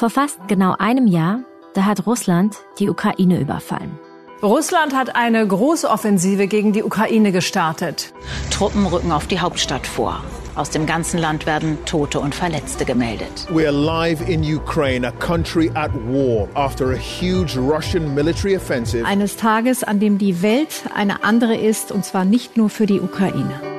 Vor fast genau einem Jahr, da hat Russland die Ukraine überfallen. Russland hat eine große Offensive gegen die Ukraine gestartet. Truppen rücken auf die Hauptstadt vor. Aus dem ganzen Land werden Tote und Verletzte gemeldet. We are live in Ukraine, a country at war after a huge Russian military offensive. Eines Tages, an dem die Welt eine andere ist, und zwar nicht nur für die Ukraine.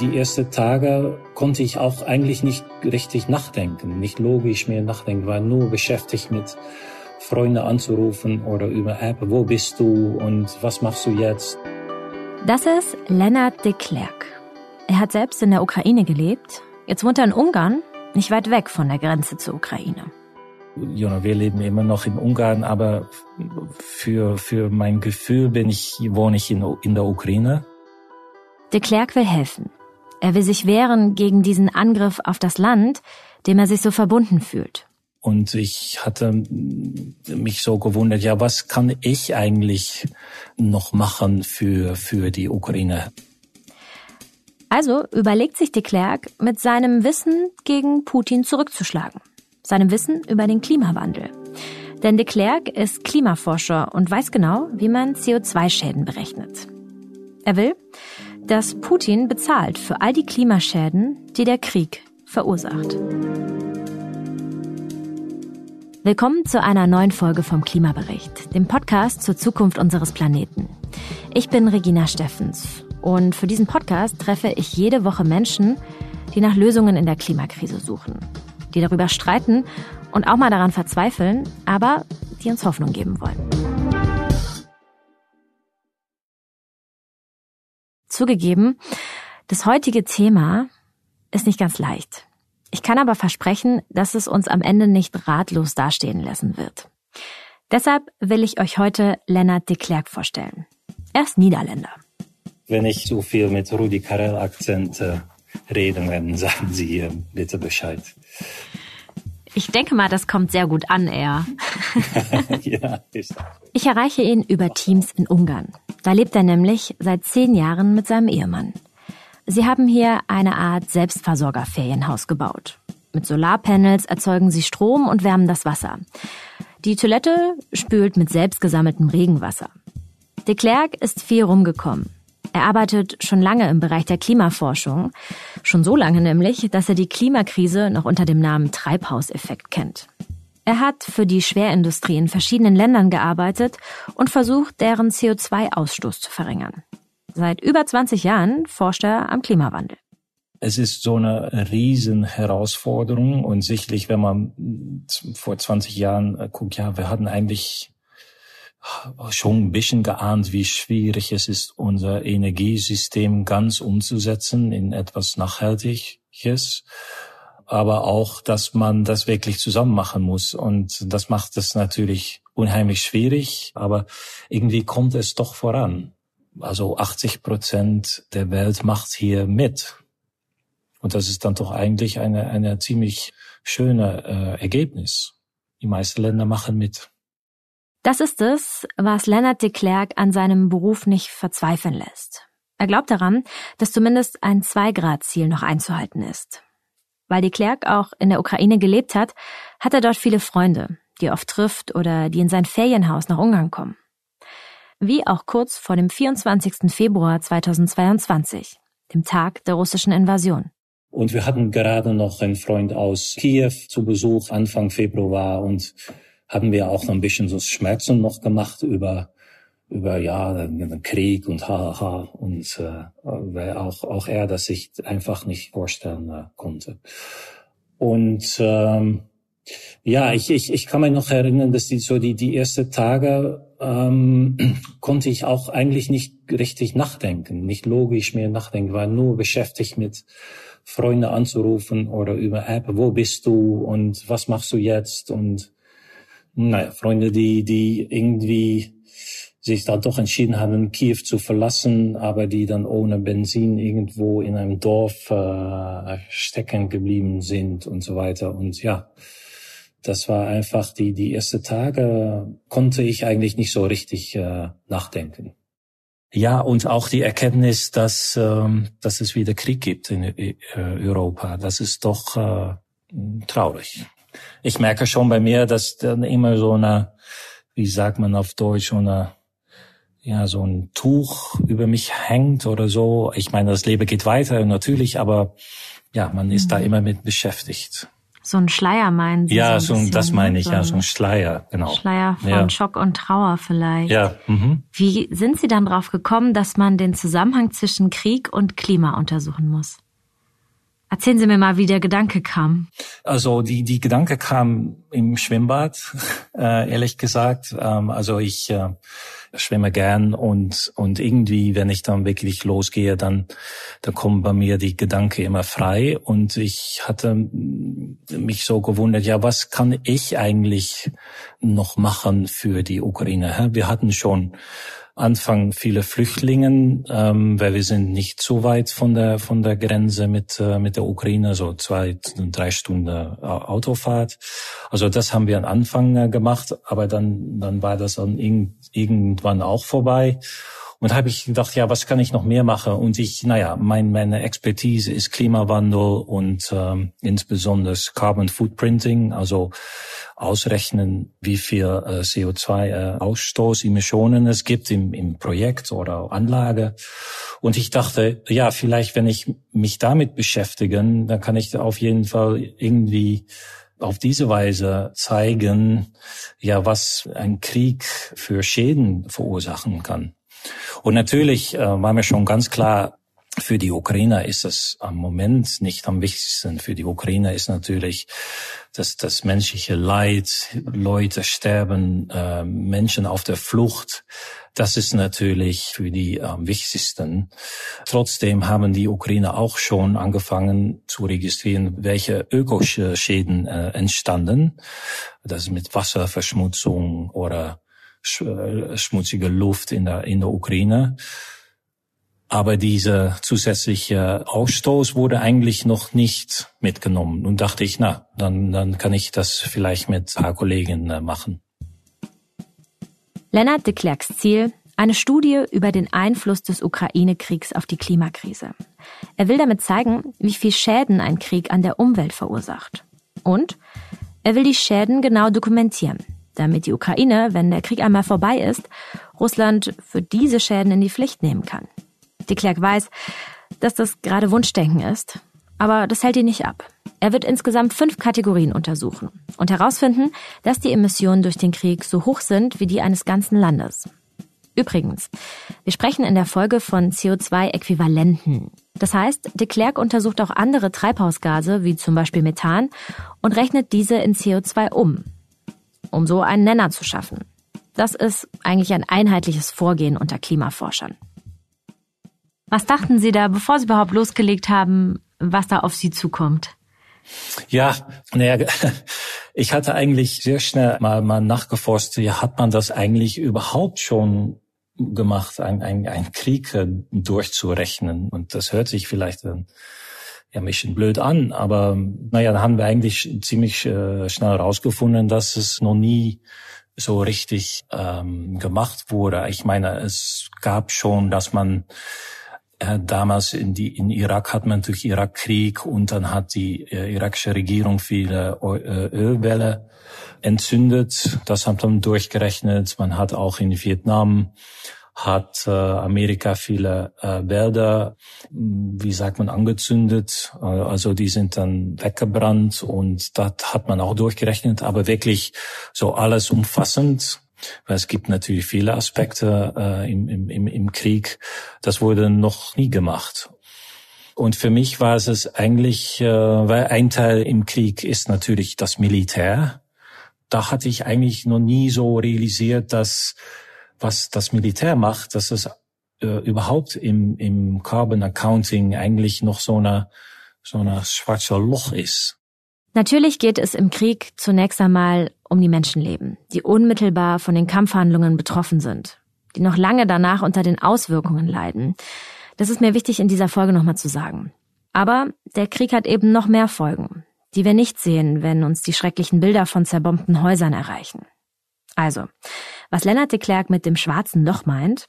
Die ersten Tage konnte ich auch eigentlich nicht richtig nachdenken, nicht logisch mehr nachdenken, war nur beschäftigt mit Freunde anzurufen oder über App, wo bist du und was machst du jetzt? Das ist Lennart de Klerk. Er hat selbst in der Ukraine gelebt. Jetzt wohnt er in Ungarn, nicht weit weg von der Grenze zur Ukraine. Ja, wir leben immer noch in Ungarn, aber für, für mein Gefühl bin ich, wohne ich in, in der Ukraine. De Klerk will helfen. Er will sich wehren gegen diesen Angriff auf das Land, dem er sich so verbunden fühlt. Und ich hatte mich so gewundert, ja, was kann ich eigentlich noch machen für, für die Ukraine? Also überlegt sich de Klerk, mit seinem Wissen gegen Putin zurückzuschlagen. Seinem Wissen über den Klimawandel. Denn de Klerk ist Klimaforscher und weiß genau, wie man CO2-Schäden berechnet. Er will, dass Putin bezahlt für all die Klimaschäden, die der Krieg verursacht. Willkommen zu einer neuen Folge vom Klimabericht, dem Podcast zur Zukunft unseres Planeten. Ich bin Regina Steffens und für diesen Podcast treffe ich jede Woche Menschen, die nach Lösungen in der Klimakrise suchen, die darüber streiten und auch mal daran verzweifeln, aber die uns Hoffnung geben wollen. Zugegeben, das heutige Thema ist nicht ganz leicht. Ich kann aber versprechen, dass es uns am Ende nicht ratlos dastehen lassen wird. Deshalb will ich euch heute Lennart de Klerk vorstellen. Er ist Niederländer. Wenn ich so viel mit Rudi Carell Akzent äh, reden, dann sagen Sie äh, bitte Bescheid. Ich denke mal, das kommt sehr gut an, er. ja, Ich erreiche ihn über Teams in Ungarn. Da lebt er nämlich seit zehn Jahren mit seinem Ehemann. Sie haben hier eine Art Selbstversorgerferienhaus gebaut. Mit Solarpanels erzeugen sie Strom und wärmen das Wasser. Die Toilette spült mit selbst gesammeltem Regenwasser. De Klerk ist viel rumgekommen. Er arbeitet schon lange im Bereich der Klimaforschung. Schon so lange nämlich, dass er die Klimakrise noch unter dem Namen Treibhauseffekt kennt. Er hat für die Schwerindustrie in verschiedenen Ländern gearbeitet und versucht, deren CO2-Ausstoß zu verringern. Seit über 20 Jahren forscht er am Klimawandel. Es ist so eine riesen Herausforderung und sicherlich, wenn man vor 20 Jahren äh, guckt, ja, wir hatten eigentlich schon ein bisschen geahnt, wie schwierig es ist, unser Energiesystem ganz umzusetzen in etwas Nachhaltiges. Aber auch, dass man das wirklich zusammen machen muss. Und das macht es natürlich unheimlich schwierig. Aber irgendwie kommt es doch voran. Also 80 Prozent der Welt macht hier mit. Und das ist dann doch eigentlich eine, eine ziemlich schöne äh, Ergebnis. Die meisten Länder machen mit. Das ist es, was Leonard de Klerk an seinem Beruf nicht verzweifeln lässt. Er glaubt daran, dass zumindest ein Zwei-Grad-Ziel noch einzuhalten ist. Weil de Klerk auch in der Ukraine gelebt hat, hat er dort viele Freunde, die er oft trifft oder die in sein Ferienhaus nach Ungarn kommen. Wie auch kurz vor dem 24. Februar 2022, dem Tag der russischen Invasion. Und wir hatten gerade noch einen Freund aus Kiew zu Besuch Anfang Februar und haben wir auch noch ein bisschen so Schmerzen noch gemacht über über ja Krieg und haha und äh, weil auch auch er das sich einfach nicht vorstellen äh, konnte. Und ähm, ja ich, ich ich kann mich noch erinnern dass die so die die ersten Tage ähm, konnte ich auch eigentlich nicht richtig nachdenken nicht logisch mehr nachdenken war nur beschäftigt mit Freunde anzurufen oder über App wo bist du und was machst du jetzt? Und naja, Freunde, die, die irgendwie sich dann doch entschieden haben, Kiew zu verlassen, aber die dann ohne Benzin irgendwo in einem Dorf äh, stecken geblieben sind und so weiter. Und ja, das war einfach die, die erste Tage konnte ich eigentlich nicht so richtig äh, nachdenken. Ja, und auch die Erkenntnis, dass, ähm, dass es wieder Krieg gibt in äh, Europa. Das ist doch äh, traurig. Ich merke schon bei mir, dass dann immer so eine, wie sagt man auf Deutsch, so eine ja, so ein Tuch über mich hängt oder so. Ich meine, das Leben geht weiter natürlich, aber ja, man ist mhm. da immer mit beschäftigt. So ein Schleier meinen Sie? Ja, so, bisschen, das meine ich, so ja, so ein Schleier, genau. Schleier von ja. Schock und Trauer vielleicht. Ja. Mhm. Wie sind Sie dann drauf gekommen, dass man den Zusammenhang zwischen Krieg und Klima untersuchen muss? Erzählen Sie mir mal, wie der Gedanke kam. Also die die Gedanke kam im Schwimmbad, äh, ehrlich gesagt. Ähm, also ich äh, schwimme gern und, und irgendwie, wenn ich dann wirklich losgehe, dann, dann kommen bei mir die Gedanken immer frei und ich hatte mich so gewundert, ja, was kann ich eigentlich noch machen für die Ukraine? Wir hatten schon Anfang viele Flüchtlingen, ähm, weil wir sind nicht so weit von der von der Grenze mit äh, mit der Ukraine, so zwei drei Stunden äh, Autofahrt. Also das haben wir am Anfang äh, gemacht, aber dann dann war das dann irgendwann auch vorbei. Und habe ich gedacht, ja, was kann ich noch mehr machen? Und ich, naja, mein, meine Expertise ist Klimawandel und ähm, insbesondere Carbon Footprinting, also ausrechnen, wie viel äh, CO2-Ausstoß, äh, Emissionen es gibt im, im Projekt oder Anlage. Und ich dachte, ja, vielleicht, wenn ich mich damit beschäftigen, dann kann ich auf jeden Fall irgendwie auf diese Weise zeigen, ja, was ein Krieg für Schäden verursachen kann. Und natürlich äh, war mir schon ganz klar, für die Ukrainer ist es am Moment nicht am wichtigsten. Für die Ukrainer ist natürlich das, das menschliche Leid, Leute sterben, äh, Menschen auf der Flucht. Das ist natürlich für die am wichtigsten. Trotzdem haben die Ukrainer auch schon angefangen zu registrieren, welche Ökoschäden äh, entstanden. Das mit Wasserverschmutzung oder schmutzige Luft in der, in der Ukraine. Aber dieser zusätzliche Ausstoß wurde eigentlich noch nicht mitgenommen. Und dachte ich, na, dann, dann kann ich das vielleicht mit ein paar Kollegen äh, machen. Lennart de Klerks Ziel, eine Studie über den Einfluss des Ukraine-Kriegs auf die Klimakrise. Er will damit zeigen, wie viel Schäden ein Krieg an der Umwelt verursacht. Und er will die Schäden genau dokumentieren, damit die Ukraine, wenn der Krieg einmal vorbei ist, Russland für diese Schäden in die Pflicht nehmen kann. De Klerk weiß, dass das gerade Wunschdenken ist, aber das hält ihn nicht ab. Er wird insgesamt fünf Kategorien untersuchen und herausfinden, dass die Emissionen durch den Krieg so hoch sind wie die eines ganzen Landes. Übrigens, wir sprechen in der Folge von CO2-Äquivalenten. Das heißt, de Klerk untersucht auch andere Treibhausgase, wie zum Beispiel Methan, und rechnet diese in CO2 um, um so einen Nenner zu schaffen. Das ist eigentlich ein einheitliches Vorgehen unter Klimaforschern. Was dachten Sie da, bevor Sie überhaupt losgelegt haben, was da auf Sie zukommt? Ja, naja, ich hatte eigentlich sehr schnell mal, mal nachgeforscht, ja, hat man das eigentlich überhaupt schon gemacht, ein, ein, ein Krieg äh, durchzurechnen? Und das hört sich vielleicht ja, ein bisschen blöd an, aber naja, da haben wir eigentlich ziemlich äh, schnell herausgefunden, dass es noch nie so richtig ähm, gemacht wurde. Ich meine, es gab schon, dass man äh, damals in, die, in Irak hat man natürlich Irakkrieg und dann hat die äh, irakische Regierung viele äh, Ölwelle entzündet. Das hat man durchgerechnet. Man hat auch in Vietnam hat äh, Amerika viele äh, Wälder, wie sagt man, angezündet. Äh, also die sind dann weggebrannt und das hat man auch durchgerechnet. Aber wirklich so alles umfassend weil es gibt natürlich viele Aspekte äh, im, im, im Krieg. Das wurde noch nie gemacht. Und für mich war es eigentlich, äh, weil ein Teil im Krieg ist natürlich das Militär. Da hatte ich eigentlich noch nie so realisiert, dass was das Militär macht, dass es äh, überhaupt im, im Carbon Accounting eigentlich noch so eine so eine schwarze Loch ist. Natürlich geht es im Krieg zunächst einmal um die Menschenleben, die unmittelbar von den Kampfhandlungen betroffen sind, die noch lange danach unter den Auswirkungen leiden. Das ist mir wichtig in dieser Folge nochmal zu sagen. Aber der Krieg hat eben noch mehr Folgen, die wir nicht sehen, wenn uns die schrecklichen Bilder von zerbombten Häusern erreichen. Also, was Lennart de Klerk mit dem schwarzen Loch meint,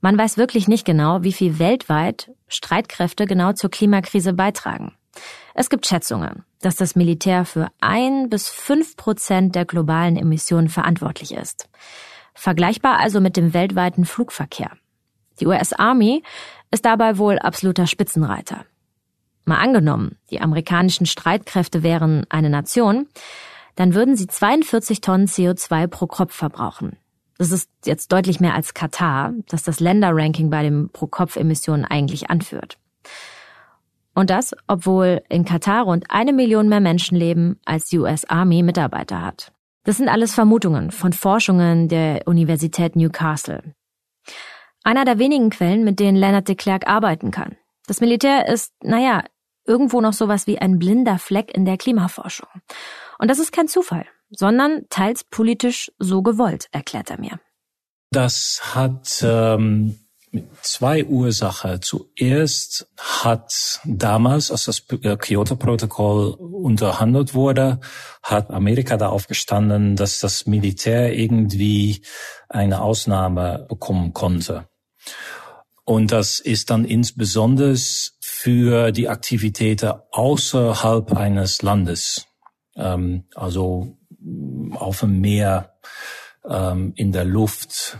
man weiß wirklich nicht genau, wie viel weltweit Streitkräfte genau zur Klimakrise beitragen. Es gibt Schätzungen, dass das Militär für ein bis fünf Prozent der globalen Emissionen verantwortlich ist. Vergleichbar also mit dem weltweiten Flugverkehr. Die US Army ist dabei wohl absoluter Spitzenreiter. Mal angenommen, die amerikanischen Streitkräfte wären eine Nation, dann würden sie 42 Tonnen CO2 pro Kopf verbrauchen. Das ist jetzt deutlich mehr als Katar, das das Länderranking bei den Pro-Kopf-Emissionen eigentlich anführt. Und das, obwohl in Katar rund eine Million mehr Menschen leben, als die US Army Mitarbeiter hat. Das sind alles Vermutungen von Forschungen der Universität Newcastle. Einer der wenigen Quellen, mit denen Leonard de Klerk arbeiten kann. Das Militär ist, naja, irgendwo noch sowas wie ein blinder Fleck in der Klimaforschung. Und das ist kein Zufall, sondern teils politisch so gewollt, erklärt er mir. Das hat ähm, zwei Ursachen. Zuerst hat damals, als das äh, Kyoto-Protokoll unterhandelt wurde, hat Amerika darauf gestanden, dass das Militär irgendwie eine Ausnahme bekommen konnte. Und das ist dann insbesondere für die Aktivitäten außerhalb eines Landes, ähm, also auf dem Meer, ähm, in der Luft,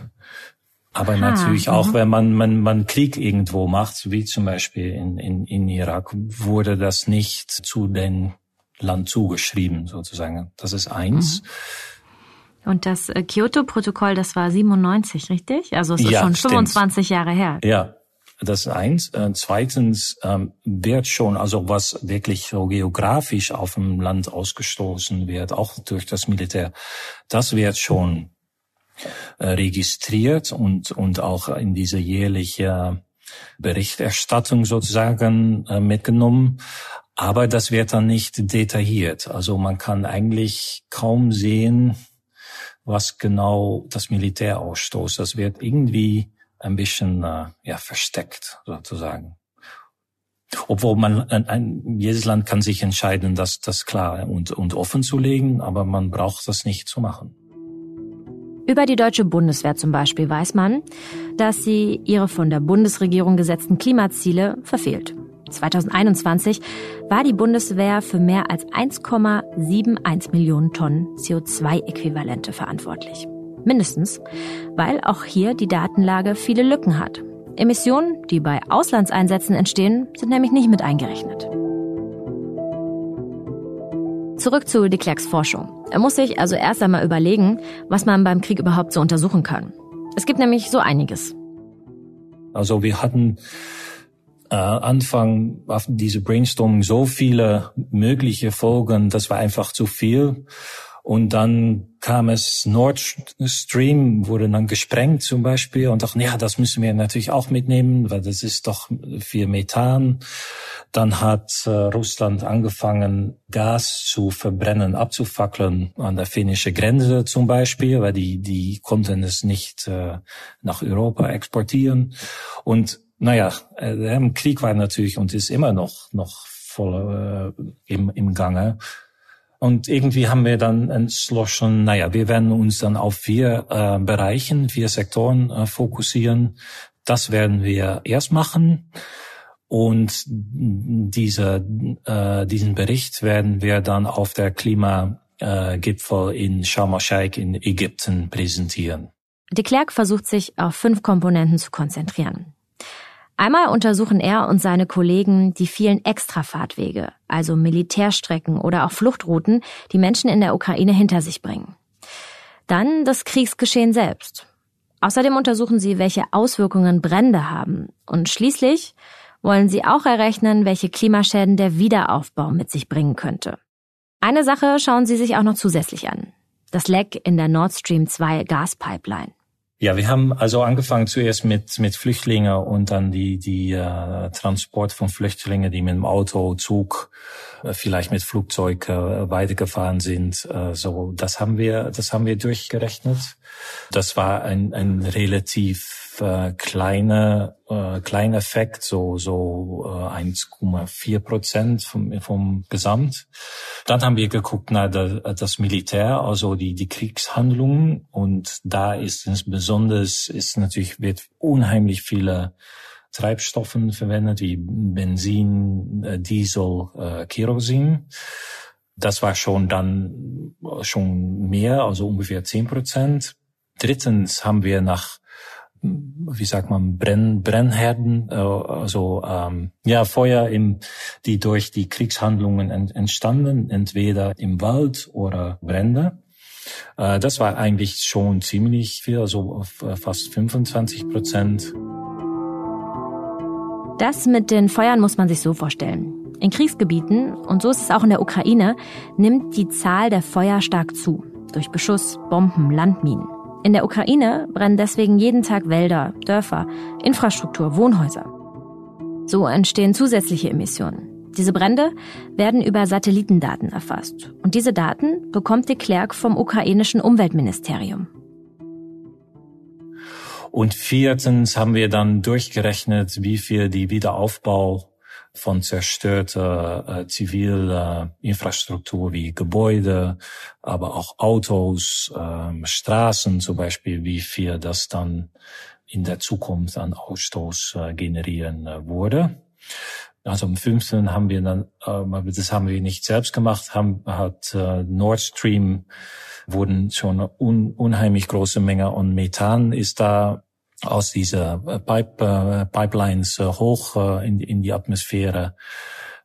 aber Aha, natürlich auch, mhm. wenn man, man, man Krieg irgendwo macht, wie zum Beispiel in, in, in Irak, wurde das nicht zu den Land zugeschrieben, sozusagen. Das ist eins. Mhm. Und das äh, Kyoto-Protokoll, das war 97, richtig? Also es ist ja, schon 25 stimmt. Jahre her. Ja, das eins. Äh, zweitens ähm, wird schon, also was wirklich so geografisch auf dem Land ausgestoßen wird, auch durch das Militär, das wird schon äh, registriert und, und auch in diese jährliche Berichterstattung sozusagen äh, mitgenommen. Aber das wird dann nicht detailliert. Also man kann eigentlich kaum sehen, was genau das Militär ausstoßt. Das wird irgendwie ein bisschen äh, ja, versteckt sozusagen. Obwohl man ein, ein, jedes Land kann sich entscheiden, das das klar und, und offen zu legen, aber man braucht das nicht zu machen. Über die deutsche Bundeswehr zum Beispiel weiß man, dass sie ihre von der Bundesregierung gesetzten Klimaziele verfehlt. 2021 war die Bundeswehr für mehr als 1,71 Millionen Tonnen CO2-Äquivalente verantwortlich. Mindestens, weil auch hier die Datenlage viele Lücken hat. Emissionen, die bei Auslandseinsätzen entstehen, sind nämlich nicht mit eingerechnet. Zurück zu de Klerks Forschung. Er muss sich also erst einmal überlegen, was man beim Krieg überhaupt so untersuchen kann. Es gibt nämlich so einiges. Also wir hatten äh, Anfang diese Brainstorming so viele mögliche Folgen, das war einfach zu viel. Und dann kam es Nord Stream, wurde dann gesprengt zum Beispiel und dachten, ja, das müssen wir natürlich auch mitnehmen, weil das ist doch viel Methan. Dann hat äh, Russland angefangen, Gas zu verbrennen, abzufackeln an der finnischen Grenze zum Beispiel, weil die, die konnten es nicht äh, nach Europa exportieren. Und naja, äh, Krieg war natürlich und ist immer noch, noch voll äh, im, im Gange. Und irgendwie haben wir dann entschlossen, naja, wir werden uns dann auf vier äh, Bereichen, vier Sektoren äh, fokussieren. Das werden wir erst machen. Und diese, äh, diesen Bericht werden wir dann auf der Klimagipfel in Sharm el-Sheikh in Ägypten präsentieren. De Klerk versucht sich auf fünf Komponenten zu konzentrieren. Einmal untersuchen er und seine Kollegen die vielen Extrafahrtwege, also Militärstrecken oder auch Fluchtrouten, die Menschen in der Ukraine hinter sich bringen. Dann das Kriegsgeschehen selbst. Außerdem untersuchen sie, welche Auswirkungen Brände haben. Und schließlich wollen sie auch errechnen, welche Klimaschäden der Wiederaufbau mit sich bringen könnte. Eine Sache schauen sie sich auch noch zusätzlich an. Das Leck in der Nord Stream 2 Gaspipeline. Ja, wir haben also angefangen zuerst mit mit Flüchtlingen und dann die die äh, Transport von Flüchtlingen, die mit dem Auto, Zug, äh, vielleicht mit Flugzeug äh, weitergefahren sind. Äh, so, das haben wir das haben wir durchgerechnet. Das war ein ein relativ äh, kleine äh, kleiner Effekt, so so äh, 1,4 Prozent vom, vom Gesamt. Dann haben wir geguckt der, das Militär, also die die Kriegshandlungen und da ist es besonders ist natürlich wird unheimlich viele Treibstoffen verwendet, wie Benzin, äh, Diesel, äh, Kerosin. Das war schon dann schon mehr, also ungefähr zehn Prozent. Drittens haben wir nach wie sagt man, Brenn, Brennherden, äh, also ähm, ja Feuer, im, die durch die Kriegshandlungen ent, entstanden, entweder im Wald oder Brände. Äh, das war eigentlich schon ziemlich viel, also fast 25 Prozent. Das mit den Feuern muss man sich so vorstellen. In Kriegsgebieten, und so ist es auch in der Ukraine, nimmt die Zahl der Feuer stark zu. Durch Beschuss, Bomben, Landminen. In der Ukraine brennen deswegen jeden Tag Wälder, Dörfer, Infrastruktur, Wohnhäuser. So entstehen zusätzliche Emissionen. Diese Brände werden über Satellitendaten erfasst. Und diese Daten bekommt de Klerk vom ukrainischen Umweltministerium. Und viertens haben wir dann durchgerechnet, wie viel die Wiederaufbau von zerstörter äh, ziviler Infrastruktur wie Gebäude, aber auch Autos, äh, Straßen zum Beispiel, wie viel das dann in der Zukunft an Ausstoß äh, generieren äh, wurde. Also am 15. haben wir dann, äh, das haben wir nicht selbst gemacht, haben, hat äh, Nord Stream wurden schon un, unheimlich große Menge und Methan ist da aus dieser äh, Pipe, äh, Pipelines äh, hoch in, in die Atmosphäre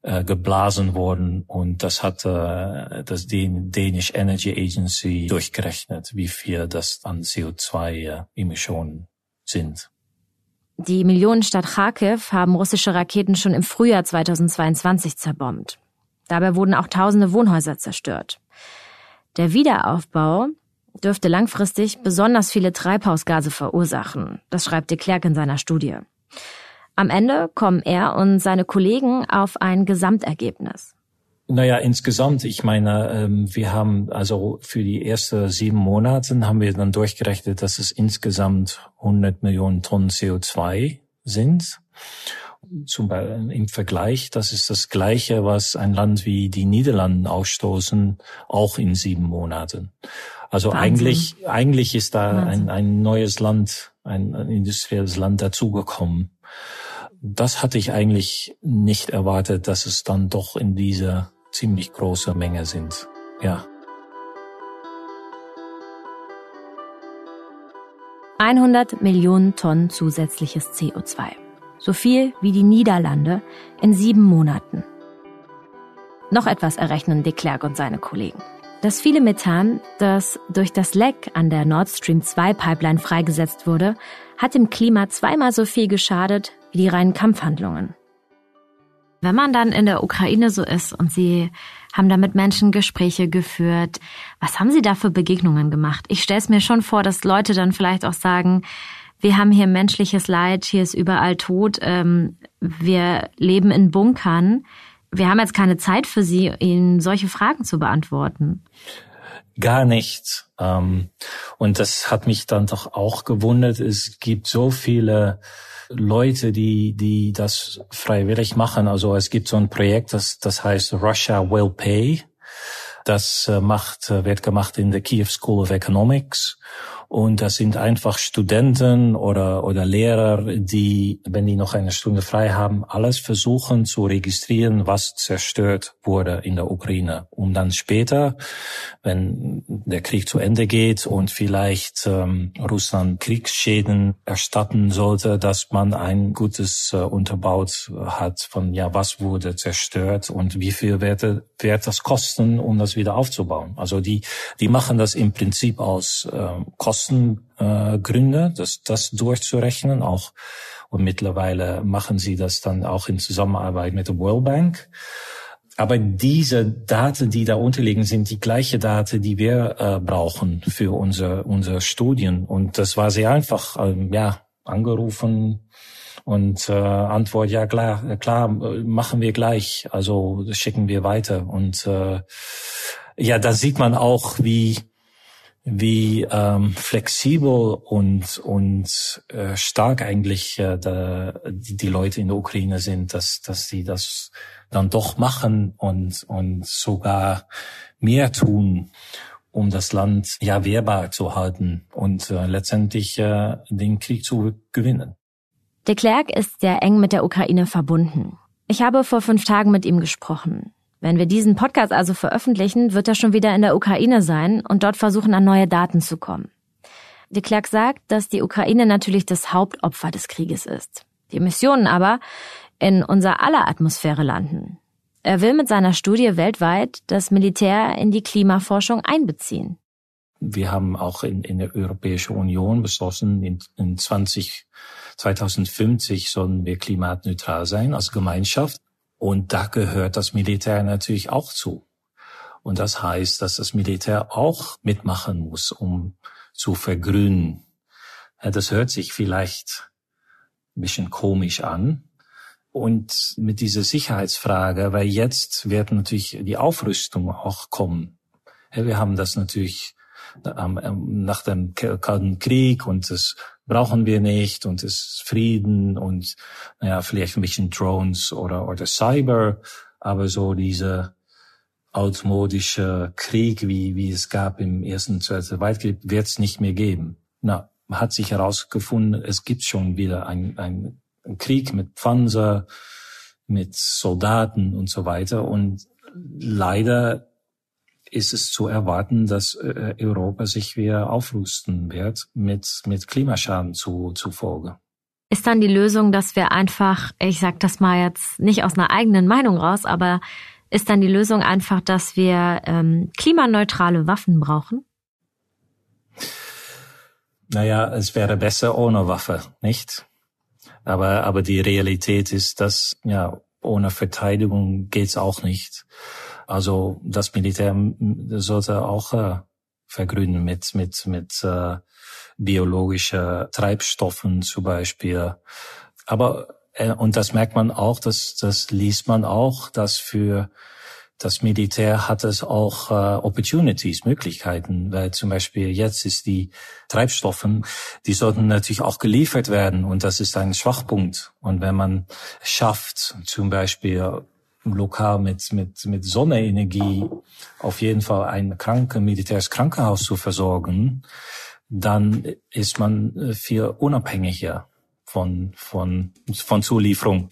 geblasen worden und das hat das Danish Energy Agency durchgerechnet, wie viel das an CO2-Emissionen sind. Die Millionenstadt Kharkiv haben russische Raketen schon im Frühjahr 2022 zerbombt. Dabei wurden auch tausende Wohnhäuser zerstört. Der Wiederaufbau dürfte langfristig besonders viele Treibhausgase verursachen. Das schreibt de Klerk in seiner Studie. Am Ende kommen er und seine Kollegen auf ein Gesamtergebnis. Naja, insgesamt, ich meine, ähm, wir haben also für die ersten sieben Monate haben wir dann durchgerechnet, dass es insgesamt 100 Millionen Tonnen CO2 sind. Zum Beispiel im Vergleich, das ist das Gleiche, was ein Land wie die Niederlanden ausstoßen, auch in sieben Monaten. Also Wahnsinn. eigentlich, eigentlich ist da ein, ein neues Land, ein, ein industrielles Land dazugekommen. Das hatte ich eigentlich nicht erwartet, dass es dann doch in dieser ziemlich große Menge sind. Ja. 100 Millionen Tonnen zusätzliches CO2. So viel wie die Niederlande in sieben Monaten. Noch etwas errechnen de Klerk und seine Kollegen. Das viele Methan, das durch das Leck an der Nord Stream 2 Pipeline freigesetzt wurde, hat dem Klima zweimal so viel geschadet wie die reinen Kampfhandlungen. Wenn man dann in der Ukraine so ist und Sie haben da mit Menschen Gespräche geführt, was haben Sie da für Begegnungen gemacht? Ich stelle es mir schon vor, dass Leute dann vielleicht auch sagen, wir haben hier menschliches Leid, hier ist überall Tod, ähm, wir leben in Bunkern wir haben jetzt keine Zeit für Sie, Ihnen solche Fragen zu beantworten. Gar nicht. Ähm, und das hat mich dann doch auch gewundert. Es gibt so viele Leute, die, die das freiwillig machen. Also es gibt so ein Projekt, das, das heißt Russia Will Pay. Das äh, macht, äh, wird gemacht in der Kiev School of Economics. Und das sind einfach Studenten oder, oder Lehrer, die, wenn die noch eine Stunde frei haben, alles versuchen zu registrieren, was zerstört wurde in der Ukraine, um dann später, wenn der Krieg zu Ende geht und vielleicht ähm, Russland Kriegsschäden erstatten sollte, dass man ein gutes äh, unterbaut hat von, ja, was wurde zerstört und wie viel wird, wird das kosten, um das wieder aufzubauen. Also die, die machen das im Prinzip aus äh, Kostengründe, äh, das, das durchzurechnen auch. Und mittlerweile machen sie das dann auch in Zusammenarbeit mit der World Bank. Aber diese Daten, die da unterliegen, sind die gleiche Daten, die wir äh, brauchen für unsere, unsere Studien. Und das war sehr einfach, ähm, ja, angerufen und äh, Antwort, ja klar, klar, machen wir gleich. Also schicken wir weiter. Und äh, ja, da sieht man auch, wie wie ähm, flexibel und und äh, stark eigentlich äh, da, die, die Leute in der Ukraine sind, dass dass sie das dann doch machen und und sogar mehr tun, um das Land ja wehrbar zu halten und äh, letztendlich äh, den Krieg zu gewinnen. De Klerk ist sehr eng mit der Ukraine verbunden. Ich habe vor fünf Tagen mit ihm gesprochen. Wenn wir diesen Podcast also veröffentlichen, wird er schon wieder in der Ukraine sein und dort versuchen, an neue Daten zu kommen. De Klerk sagt, dass die Ukraine natürlich das Hauptopfer des Krieges ist. Die Emissionen aber in unser aller Atmosphäre landen. Er will mit seiner Studie weltweit das Militär in die Klimaforschung einbeziehen. Wir haben auch in, in der Europäischen Union beschlossen, in, in 20, 2050 sollen wir klimaneutral sein als Gemeinschaft. Und da gehört das Militär natürlich auch zu. Und das heißt, dass das Militär auch mitmachen muss, um zu vergrünen. Das hört sich vielleicht ein bisschen komisch an. Und mit dieser Sicherheitsfrage, weil jetzt wird natürlich die Aufrüstung auch kommen. Wir haben das natürlich nach dem Kalten Krieg und das brauchen wir nicht und es Frieden und naja, vielleicht ein bisschen Drones oder, oder Cyber, aber so diese altmodische Krieg, wie, wie es gab im Ersten Zweiten Weltkrieg, wird es nicht mehr geben. Na, hat sich herausgefunden, es gibt schon wieder ein, ein Krieg mit Panzer, mit Soldaten und so weiter und leider ist es zu erwarten, dass äh, Europa sich wieder aufrüsten wird mit, mit Klimaschaden zu, zufolge. Ist dann die Lösung, dass wir einfach, ich sag das mal jetzt nicht aus einer eigenen Meinung raus, aber ist dann die Lösung einfach, dass wir ähm, klimaneutrale Waffen brauchen? Naja, es wäre besser ohne Waffe, nicht? Aber, aber die Realität ist, dass ja ohne Verteidigung geht's auch nicht. Also das Militär sollte auch äh, vergrünen mit mit mit äh, biologischer Treibstoffen zum Beispiel. Aber äh, und das merkt man auch, das das liest man auch, dass für das Militär hat es auch äh, Opportunities, Möglichkeiten, weil zum Beispiel jetzt ist die Treibstoffen, die sollten natürlich auch geliefert werden und das ist ein Schwachpunkt. Und wenn man schafft, zum Beispiel lokal mit, mit, mit Sonnenenergie auf jeden Fall ein kranke militärisches Krankenhaus zu versorgen, dann ist man viel unabhängiger von, von, von Zulieferung.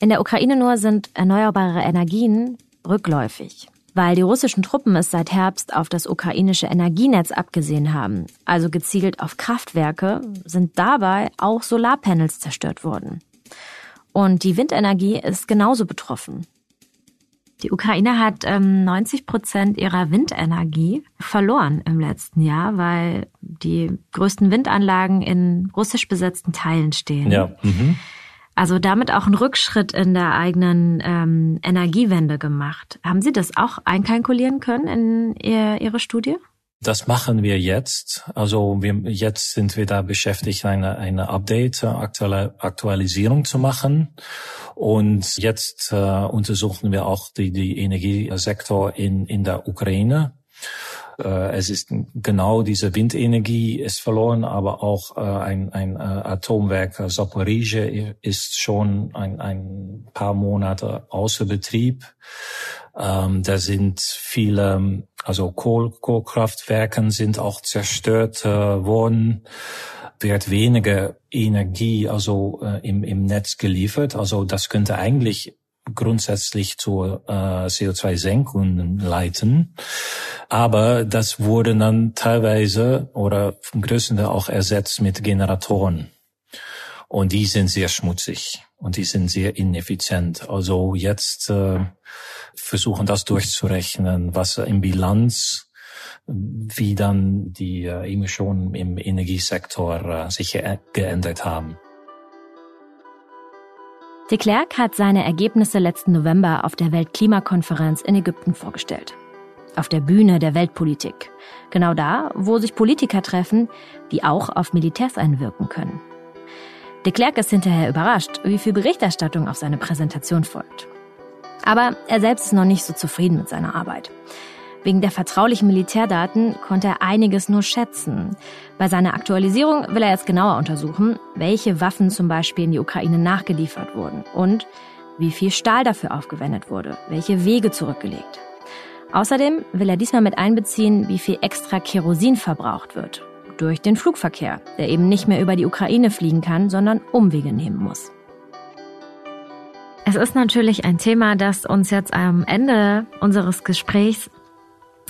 In der Ukraine nur sind erneuerbare Energien rückläufig, weil die russischen Truppen es seit Herbst auf das ukrainische Energienetz abgesehen haben, also gezielt auf Kraftwerke, sind dabei auch Solarpanels zerstört worden. Und die Windenergie ist genauso betroffen. Die Ukraine hat ähm, 90 Prozent ihrer Windenergie verloren im letzten Jahr, weil die größten Windanlagen in russisch besetzten Teilen stehen. Ja. Mhm. Also damit auch einen Rückschritt in der eigenen ähm, Energiewende gemacht. Haben Sie das auch einkalkulieren können in ihr, Ihre Studie? Das machen wir jetzt. Also wir, jetzt sind wir da beschäftigt, eine, eine Update, aktuelle Aktualisierung zu machen. Und jetzt äh, untersuchen wir auch die, die Energiesektor in, in der Ukraine. Äh, es ist genau diese Windenergie ist verloren, aber auch äh, ein, ein äh, Atomwerk Zaporizhia ist schon ein, ein paar Monate außer Betrieb. Ähm, da sind viele, also Kohl, Kohlkraftwerken sind auch zerstört äh, worden wird weniger Energie also äh, im, im Netz geliefert. Also das könnte eigentlich grundsätzlich zur äh, CO2-Senkung leiten. Aber das wurde dann teilweise oder vom größten Teil auch ersetzt mit Generatoren. Und die sind sehr schmutzig und die sind sehr ineffizient. Also jetzt äh, versuchen das durchzurechnen, was im Bilanz wie dann die äh, Emissionen im Energiesektor äh, sich geändert haben. De Klerk hat seine Ergebnisse letzten November auf der Weltklimakonferenz in Ägypten vorgestellt. Auf der Bühne der Weltpolitik. Genau da, wo sich Politiker treffen, die auch auf Militärs einwirken können. De Klerk ist hinterher überrascht, wie viel Berichterstattung auf seine Präsentation folgt. Aber er selbst ist noch nicht so zufrieden mit seiner Arbeit. Wegen der vertraulichen Militärdaten konnte er einiges nur schätzen. Bei seiner Aktualisierung will er jetzt genauer untersuchen, welche Waffen zum Beispiel in die Ukraine nachgeliefert wurden und wie viel Stahl dafür aufgewendet wurde, welche Wege zurückgelegt. Außerdem will er diesmal mit einbeziehen, wie viel extra Kerosin verbraucht wird. Durch den Flugverkehr, der eben nicht mehr über die Ukraine fliegen kann, sondern Umwege nehmen muss. Es ist natürlich ein Thema, das uns jetzt am Ende unseres Gesprächs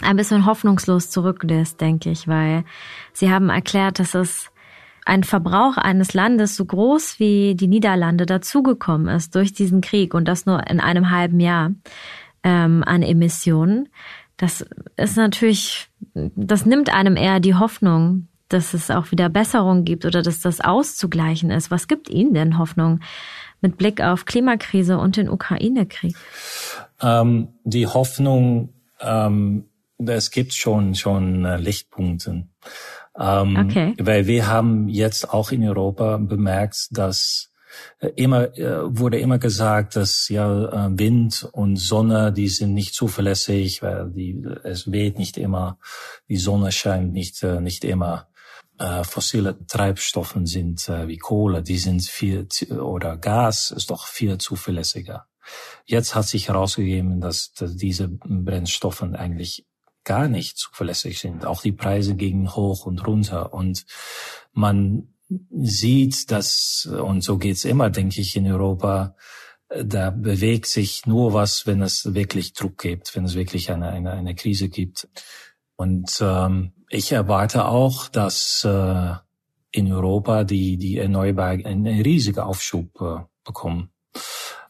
ein bisschen hoffnungslos zurücklässt, denke ich, weil Sie haben erklärt, dass es ein Verbrauch eines Landes so groß wie die Niederlande dazugekommen ist durch diesen Krieg und das nur in einem halben Jahr ähm, an Emissionen. Das ist natürlich, das nimmt einem eher die Hoffnung, dass es auch wieder Besserung gibt oder dass das auszugleichen ist. Was gibt Ihnen denn Hoffnung mit Blick auf Klimakrise und den Ukraine-Krieg? Ähm, die Hoffnung, ähm, es gibt schon schon äh, Lichtpunkte. Ähm, okay. Weil wir haben jetzt auch in Europa bemerkt, dass äh, immer äh, wurde immer gesagt, dass ja Wind und Sonne, die sind nicht zuverlässig, weil die es weht nicht immer, die Sonne scheint nicht nicht immer. Äh, fossile Treibstoffen sind äh, wie Kohle, die sind viel oder Gas ist doch viel zuverlässiger. Jetzt hat sich herausgegeben, dass, dass diese Brennstoffe eigentlich gar nicht zuverlässig sind. Auch die Preise gingen hoch und runter und man sieht, dass, und so geht's immer, denke ich, in Europa, da bewegt sich nur was, wenn es wirklich Druck gibt, wenn es wirklich eine, eine, eine Krise gibt. Und ähm, ich erwarte auch, dass äh, in Europa die, die Erneuerbaren einen riesigen Aufschub äh, bekommen.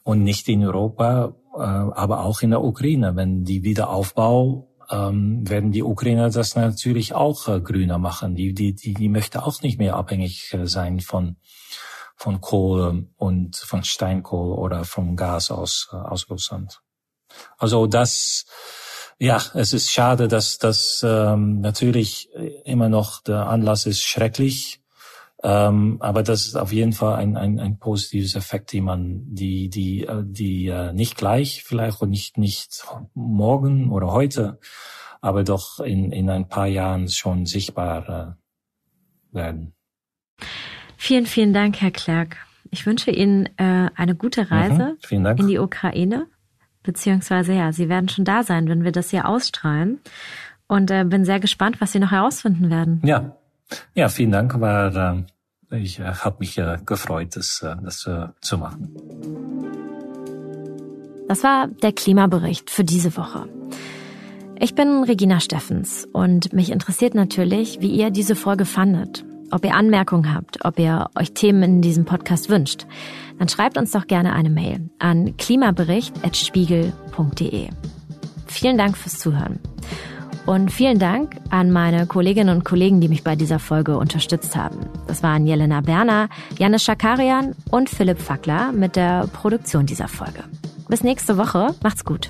Und nicht in Europa, äh, aber auch in der Ukraine, wenn die Wiederaufbau ähm, werden die Ukrainer das natürlich auch äh, grüner machen. Die, die, die, die möchte auch nicht mehr abhängig äh, sein von, von Kohle und von Steinkohle oder vom Gas aus, äh, aus Russland. Also das, ja, es ist schade, dass das ähm, natürlich immer noch der Anlass ist schrecklich. Ähm, aber das ist auf jeden Fall ein, ein, ein positives Effekt, die man, die, die, äh, die äh, nicht gleich vielleicht und nicht, nicht morgen oder heute, aber doch in, in ein paar Jahren schon sichtbar äh, werden. Vielen, vielen Dank, Herr Klerk. Ich wünsche Ihnen äh, eine gute Reise mhm, in die Ukraine, beziehungsweise ja, Sie werden schon da sein, wenn wir das hier ausstrahlen. Und äh, bin sehr gespannt, was Sie noch herausfinden werden. Ja, ja, vielen Dank. War äh, ich äh, habe mich äh, gefreut, das, äh, das äh, zu machen. Das war der Klimabericht für diese Woche. Ich bin Regina Steffens und mich interessiert natürlich, wie ihr diese Folge fandet. Ob ihr Anmerkungen habt, ob ihr euch Themen in diesem Podcast wünscht, dann schreibt uns doch gerne eine Mail an klimabericht.spiegel.de. Vielen Dank fürs Zuhören. Und vielen Dank an meine Kolleginnen und Kollegen, die mich bei dieser Folge unterstützt haben. Das waren Jelena Berner, Janis Schakarian und Philipp Fackler mit der Produktion dieser Folge. Bis nächste Woche. Macht's gut.